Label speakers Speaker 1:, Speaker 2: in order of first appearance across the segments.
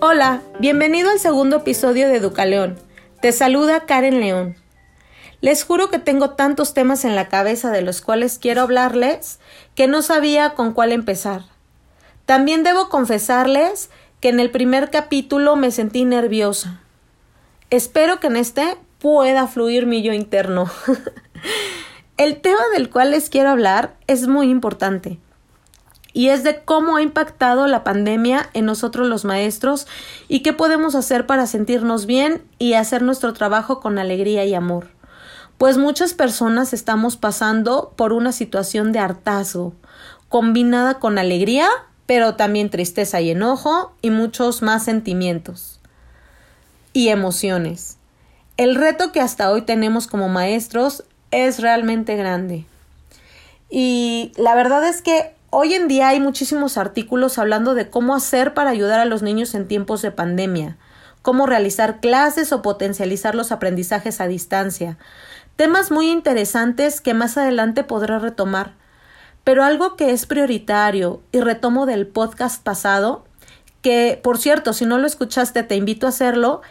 Speaker 1: Hola, bienvenido al segundo episodio de Educaleón. Te saluda Karen León. Les juro que tengo tantos temas en la cabeza de los cuales quiero hablarles que no sabía con cuál empezar. También debo confesarles que en el primer capítulo me sentí nerviosa. Espero que en este pueda fluir mi yo interno. el tema del cual les quiero hablar es muy importante y es de cómo ha impactado la pandemia en nosotros los maestros y qué podemos hacer para sentirnos bien y hacer nuestro trabajo con alegría y amor. Pues muchas personas estamos pasando por una situación de hartazgo, combinada con alegría, pero también tristeza y enojo y muchos más sentimientos y emociones. El reto que hasta hoy tenemos como maestros es realmente grande. Y la verdad es que Hoy en día hay muchísimos artículos hablando de cómo hacer para ayudar a los niños en tiempos de pandemia, cómo realizar clases o potencializar los aprendizajes a distancia. Temas muy interesantes que más adelante podré retomar. Pero algo que es prioritario y retomo del podcast pasado, que por cierto, si no lo escuchaste te invito a hacerlo,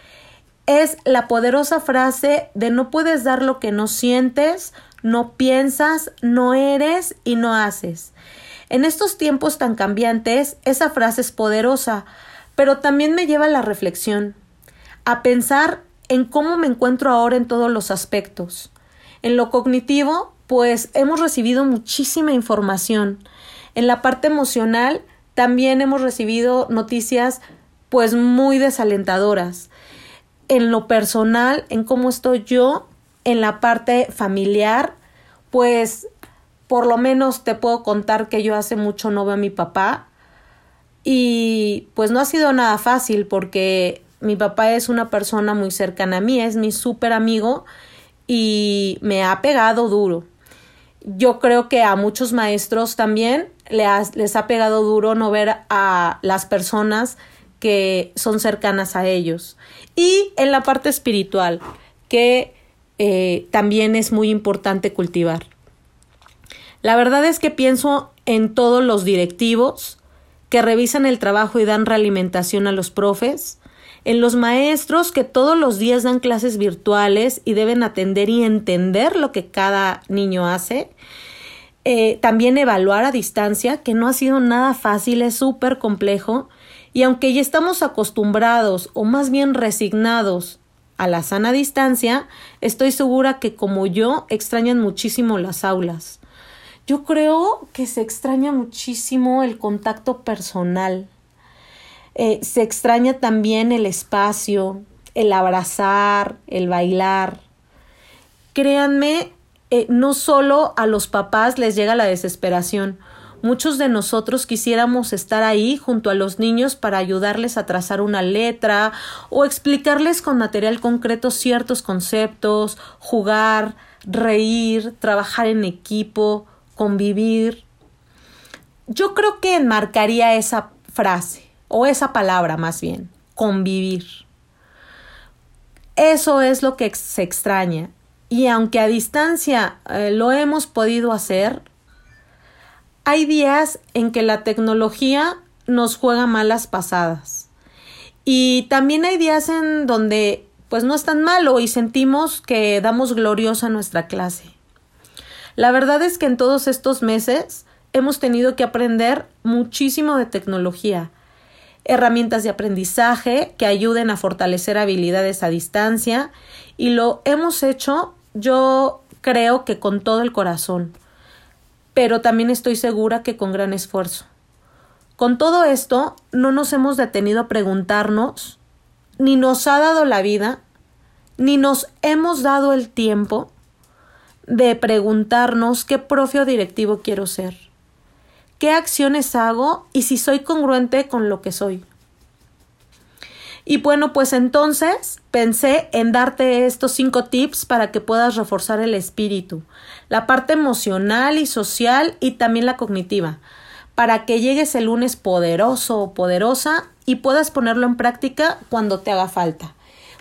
Speaker 1: es la poderosa frase de no puedes dar lo que no sientes, no piensas, no eres y no haces. En estos tiempos tan cambiantes, esa frase es poderosa, pero también me lleva a la reflexión, a pensar en cómo me encuentro ahora en todos los aspectos. En lo cognitivo, pues hemos recibido muchísima información. En la parte emocional, también hemos recibido noticias pues muy desalentadoras. En lo personal, en cómo estoy yo, en la parte familiar, pues por lo menos te puedo contar que yo hace mucho no veo a mi papá y pues no ha sido nada fácil porque mi papá es una persona muy cercana a mí, es mi súper amigo y me ha pegado duro. Yo creo que a muchos maestros también les ha pegado duro no ver a las personas que son cercanas a ellos. Y en la parte espiritual, que eh, también es muy importante cultivar. La verdad es que pienso en todos los directivos que revisan el trabajo y dan realimentación a los profes, en los maestros que todos los días dan clases virtuales y deben atender y entender lo que cada niño hace, eh, también evaluar a distancia, que no ha sido nada fácil, es súper complejo, y aunque ya estamos acostumbrados o más bien resignados a la sana distancia, estoy segura que como yo extrañan muchísimo las aulas. Yo creo que se extraña muchísimo el contacto personal. Eh, se extraña también el espacio, el abrazar, el bailar. Créanme, eh, no solo a los papás les llega la desesperación. Muchos de nosotros quisiéramos estar ahí junto a los niños para ayudarles a trazar una letra o explicarles con material concreto ciertos conceptos, jugar, reír, trabajar en equipo, convivir. Yo creo que enmarcaría esa frase, o esa palabra más bien, convivir. Eso es lo que se extraña. Y aunque a distancia eh, lo hemos podido hacer, hay días en que la tecnología nos juega malas pasadas. Y también hay días en donde pues no es tan malo y sentimos que damos gloriosa nuestra clase. La verdad es que en todos estos meses hemos tenido que aprender muchísimo de tecnología, herramientas de aprendizaje que ayuden a fortalecer habilidades a distancia y lo hemos hecho yo creo que con todo el corazón, pero también estoy segura que con gran esfuerzo. Con todo esto, no nos hemos detenido a preguntarnos, ni nos ha dado la vida, ni nos hemos dado el tiempo de preguntarnos qué profe directivo quiero ser, qué acciones hago y si soy congruente con lo que soy. Y bueno, pues entonces pensé en darte estos cinco tips para que puedas reforzar el espíritu, la parte emocional y social y también la cognitiva, para que llegues el lunes poderoso o poderosa y puedas ponerlo en práctica cuando te haga falta.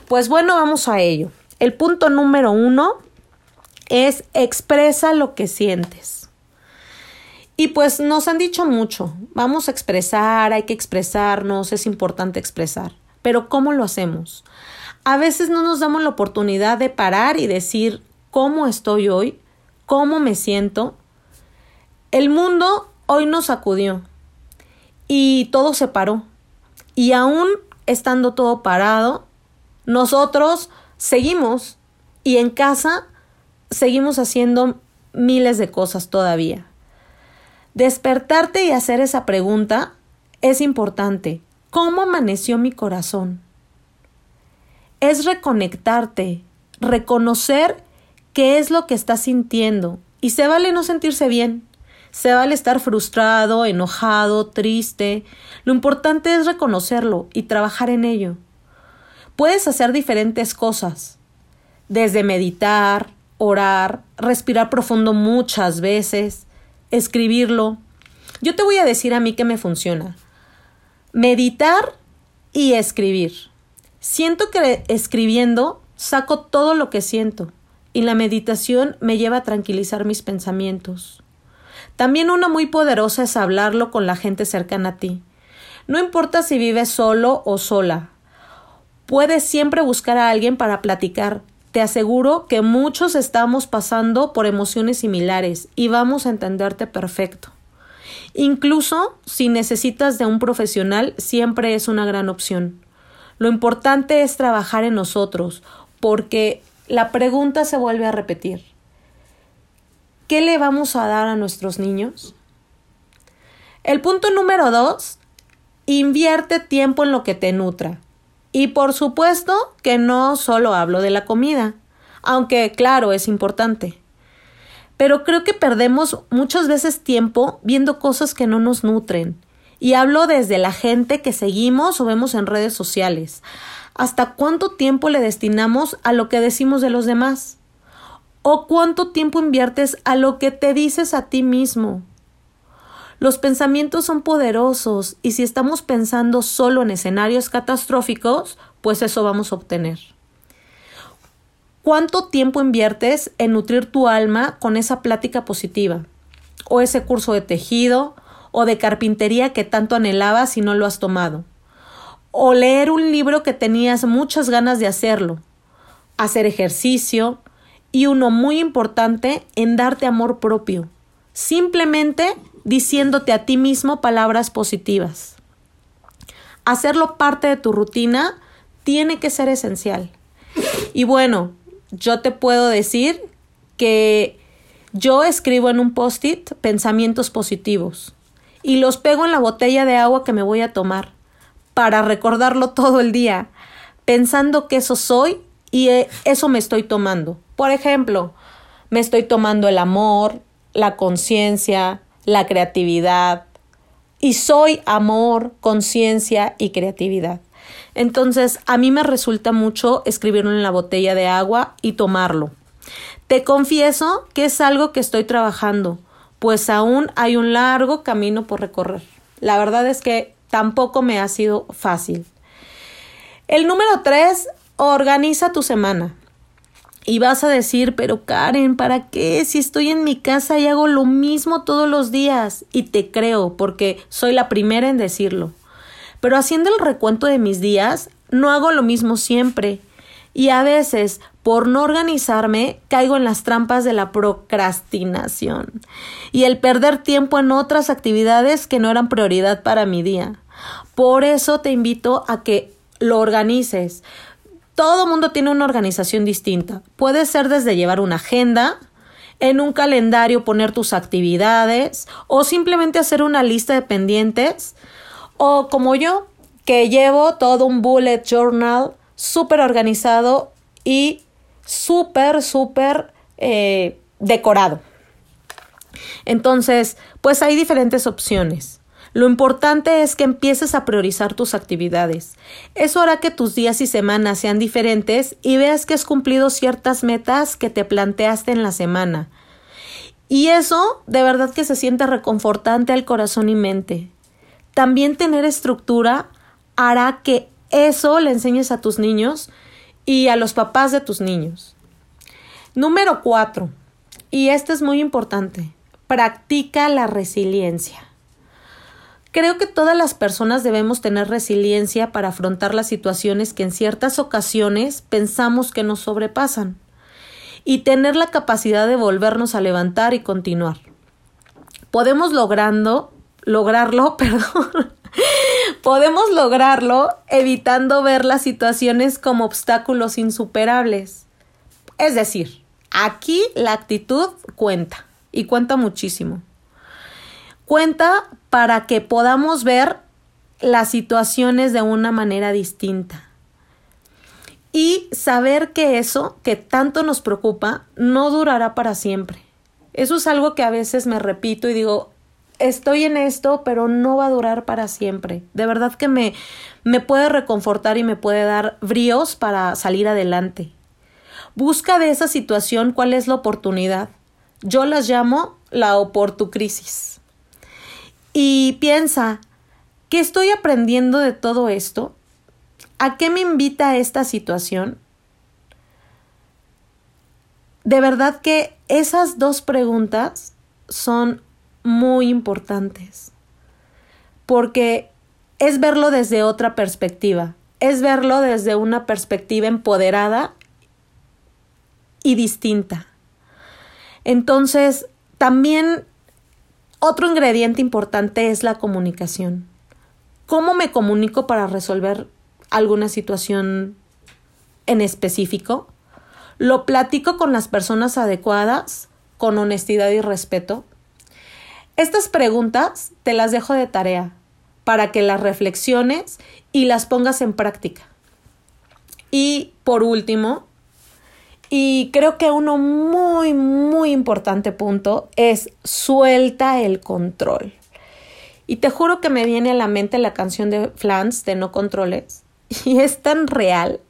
Speaker 1: Pues bueno, vamos a ello. El punto número uno es expresa lo que sientes. Y pues nos han dicho mucho, vamos a expresar, hay que expresarnos, es importante expresar, pero ¿cómo lo hacemos? A veces no nos damos la oportunidad de parar y decir cómo estoy hoy, cómo me siento. El mundo hoy nos sacudió y todo se paró. Y aún estando todo parado, nosotros seguimos y en casa seguimos haciendo miles de cosas todavía. Despertarte y hacer esa pregunta es importante. ¿Cómo amaneció mi corazón? Es reconectarte, reconocer qué es lo que estás sintiendo. Y se vale no sentirse bien. Se vale estar frustrado, enojado, triste. Lo importante es reconocerlo y trabajar en ello. Puedes hacer diferentes cosas, desde meditar, orar, respirar profundo muchas veces, escribirlo. Yo te voy a decir a mí que me funciona. Meditar y escribir. Siento que escribiendo saco todo lo que siento y la meditación me lleva a tranquilizar mis pensamientos. También una muy poderosa es hablarlo con la gente cercana a ti. No importa si vives solo o sola. Puedes siempre buscar a alguien para platicar. Te aseguro que muchos estamos pasando por emociones similares y vamos a entenderte perfecto. Incluso si necesitas de un profesional, siempre es una gran opción. Lo importante es trabajar en nosotros, porque la pregunta se vuelve a repetir. ¿Qué le vamos a dar a nuestros niños? El punto número dos, invierte tiempo en lo que te nutra. Y por supuesto que no solo hablo de la comida, aunque claro, es importante. Pero creo que perdemos muchas veces tiempo viendo cosas que no nos nutren. Y hablo desde la gente que seguimos o vemos en redes sociales. ¿Hasta cuánto tiempo le destinamos a lo que decimos de los demás? ¿O cuánto tiempo inviertes a lo que te dices a ti mismo? Los pensamientos son poderosos y si estamos pensando solo en escenarios catastróficos, pues eso vamos a obtener. ¿Cuánto tiempo inviertes en nutrir tu alma con esa plática positiva? ¿O ese curso de tejido o de carpintería que tanto anhelabas y no lo has tomado? ¿O leer un libro que tenías muchas ganas de hacerlo? ¿Hacer ejercicio? y uno muy importante en darte amor propio, simplemente diciéndote a ti mismo palabras positivas. Hacerlo parte de tu rutina tiene que ser esencial. Y bueno, yo te puedo decir que yo escribo en un post-it pensamientos positivos y los pego en la botella de agua que me voy a tomar para recordarlo todo el día, pensando que eso soy y eh, eso me estoy tomando. Por ejemplo, me estoy tomando el amor, la conciencia, la creatividad. Y soy amor, conciencia y creatividad. Entonces, a mí me resulta mucho escribirlo en la botella de agua y tomarlo. Te confieso que es algo que estoy trabajando, pues aún hay un largo camino por recorrer. La verdad es que tampoco me ha sido fácil. El número tres Organiza tu semana. Y vas a decir, pero Karen, ¿para qué? Si estoy en mi casa y hago lo mismo todos los días. Y te creo, porque soy la primera en decirlo. Pero haciendo el recuento de mis días, no hago lo mismo siempre. Y a veces, por no organizarme, caigo en las trampas de la procrastinación y el perder tiempo en otras actividades que no eran prioridad para mi día. Por eso te invito a que lo organices, todo mundo tiene una organización distinta. Puede ser desde llevar una agenda, en un calendario poner tus actividades o simplemente hacer una lista de pendientes o como yo que llevo todo un bullet journal súper organizado y súper, súper eh, decorado. Entonces, pues hay diferentes opciones. Lo importante es que empieces a priorizar tus actividades. Eso hará que tus días y semanas sean diferentes y veas que has cumplido ciertas metas que te planteaste en la semana. Y eso de verdad que se siente reconfortante al corazón y mente. También tener estructura hará que eso le enseñes a tus niños y a los papás de tus niños. Número cuatro, y este es muy importante, practica la resiliencia. Creo que todas las personas debemos tener resiliencia para afrontar las situaciones que en ciertas ocasiones pensamos que nos sobrepasan y tener la capacidad de volvernos a levantar y continuar. Podemos logrando, lograrlo, perdón, podemos lograrlo evitando ver las situaciones como obstáculos insuperables. Es decir, aquí la actitud cuenta y cuenta muchísimo. Cuenta para que podamos ver las situaciones de una manera distinta. Y saber que eso que tanto nos preocupa no durará para siempre. Eso es algo que a veces me repito y digo, estoy en esto, pero no va a durar para siempre. De verdad que me, me puede reconfortar y me puede dar bríos para salir adelante. Busca de esa situación cuál es la oportunidad. Yo las llamo la oportucrisis. Y piensa, ¿qué estoy aprendiendo de todo esto? ¿A qué me invita esta situación? De verdad que esas dos preguntas son muy importantes, porque es verlo desde otra perspectiva, es verlo desde una perspectiva empoderada y distinta. Entonces, también otro ingrediente importante es la comunicación. ¿Cómo me comunico para resolver alguna situación en específico? ¿Lo platico con las personas adecuadas, con honestidad y respeto? Estas preguntas te las dejo de tarea para que las reflexiones y las pongas en práctica. Y por último, y creo que uno muy, muy importante punto es suelta el control. Y te juro que me viene a la mente la canción de Flans de No Controles. Y es tan real.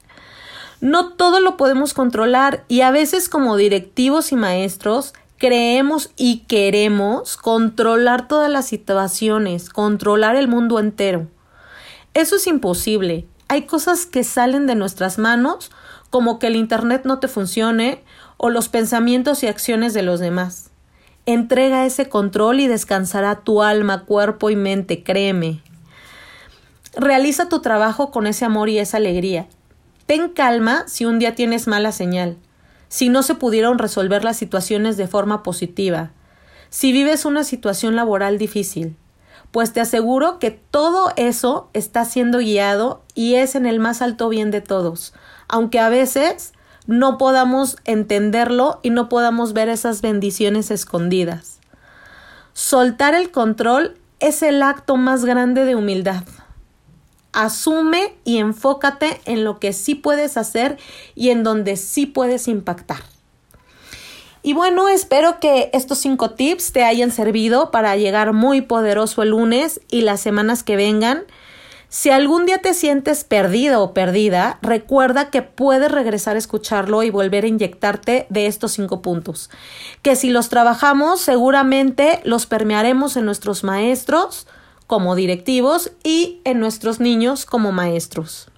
Speaker 1: No todo lo podemos controlar y a veces como directivos y maestros creemos y queremos controlar todas las situaciones, controlar el mundo entero. Eso es imposible. Hay cosas que salen de nuestras manos como que el Internet no te funcione o los pensamientos y acciones de los demás. Entrega ese control y descansará tu alma, cuerpo y mente, créeme. Realiza tu trabajo con ese amor y esa alegría. Ten calma si un día tienes mala señal, si no se pudieron resolver las situaciones de forma positiva, si vives una situación laboral difícil, pues te aseguro que todo eso está siendo guiado y es en el más alto bien de todos, aunque a veces no podamos entenderlo y no podamos ver esas bendiciones escondidas. Soltar el control es el acto más grande de humildad. Asume y enfócate en lo que sí puedes hacer y en donde sí puedes impactar. Y bueno, espero que estos cinco tips te hayan servido para llegar muy poderoso el lunes y las semanas que vengan. Si algún día te sientes perdido o perdida, recuerda que puedes regresar a escucharlo y volver a inyectarte de estos cinco puntos, que si los trabajamos seguramente los permearemos en nuestros maestros como directivos y en nuestros niños como maestros.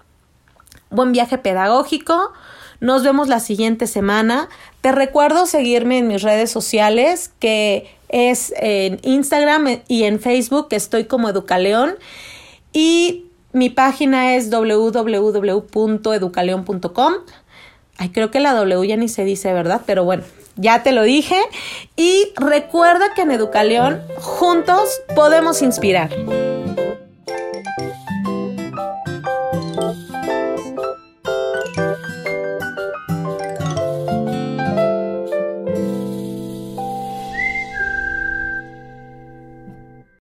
Speaker 1: Buen viaje pedagógico. Nos vemos la siguiente semana. Te recuerdo seguirme en mis redes sociales, que es en Instagram y en Facebook, que estoy como Educaleón. Y mi página es www.educaleon.com. Ay, creo que la W ya ni se dice, ¿verdad? Pero bueno, ya te lo dije. Y recuerda que en Educaleón juntos podemos inspirar.